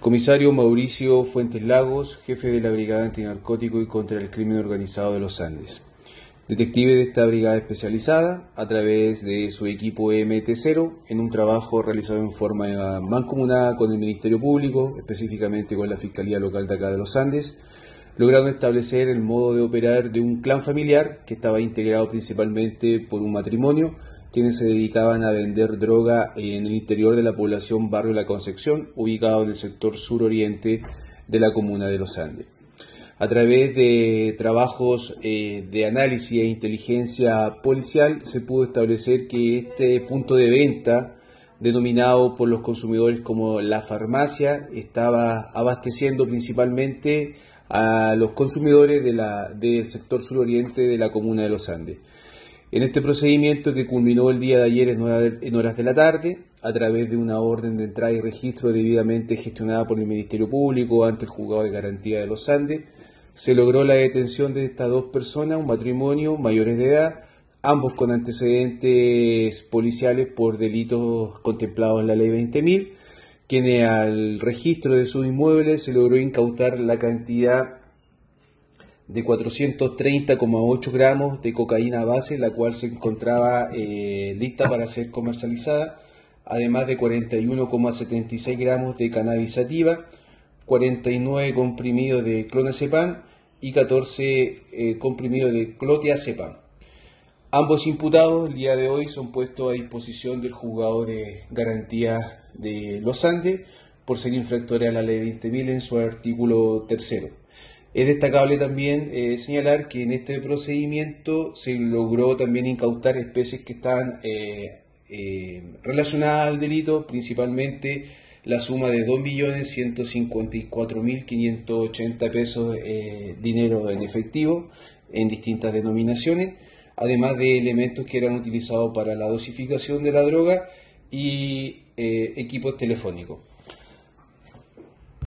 Comisario Mauricio Fuentes Lagos, jefe de la Brigada Antinarcótico y contra el Crimen Organizado de los Andes. Detective de esta brigada especializada, a través de su equipo MT0, en un trabajo realizado en forma mancomunada con el Ministerio Público, específicamente con la Fiscalía Local de acá de los Andes, lograron establecer el modo de operar de un clan familiar que estaba integrado principalmente por un matrimonio quienes se dedicaban a vender droga en el interior de la población Barrio La Concepción, ubicado en el sector suroriente de la comuna de Los Andes. A través de trabajos eh, de análisis e inteligencia policial se pudo establecer que este punto de venta, denominado por los consumidores como la farmacia, estaba abasteciendo principalmente a los consumidores del sector suroriente de la comuna de Los Andes. En este procedimiento que culminó el día de ayer en horas de la tarde, a través de una orden de entrada y registro debidamente gestionada por el Ministerio Público ante el Juzgado de Garantía de los Andes, se logró la detención de estas dos personas, un matrimonio mayores de edad, ambos con antecedentes policiales por delitos contemplados en la ley 20.000, quienes al registro de sus inmuebles se logró incautar la cantidad de 430,8 gramos de cocaína base, la cual se encontraba eh, lista para ser comercializada, además de 41,76 gramos de cannabis sativa, 49 comprimidos de clonazepam y 14 eh, comprimidos de clotiazepam. Ambos imputados el día de hoy son puestos a disposición del juzgado de garantía de Los Andes por ser infractores a la ley 20.000 en su artículo tercero. Es destacable también eh, señalar que en este procedimiento se logró también incautar especies que estaban eh, eh, relacionadas al delito, principalmente la suma de 2.154.580 pesos dinero en efectivo en distintas denominaciones, además de elementos que eran utilizados para la dosificación de la droga y equipos telefónicos.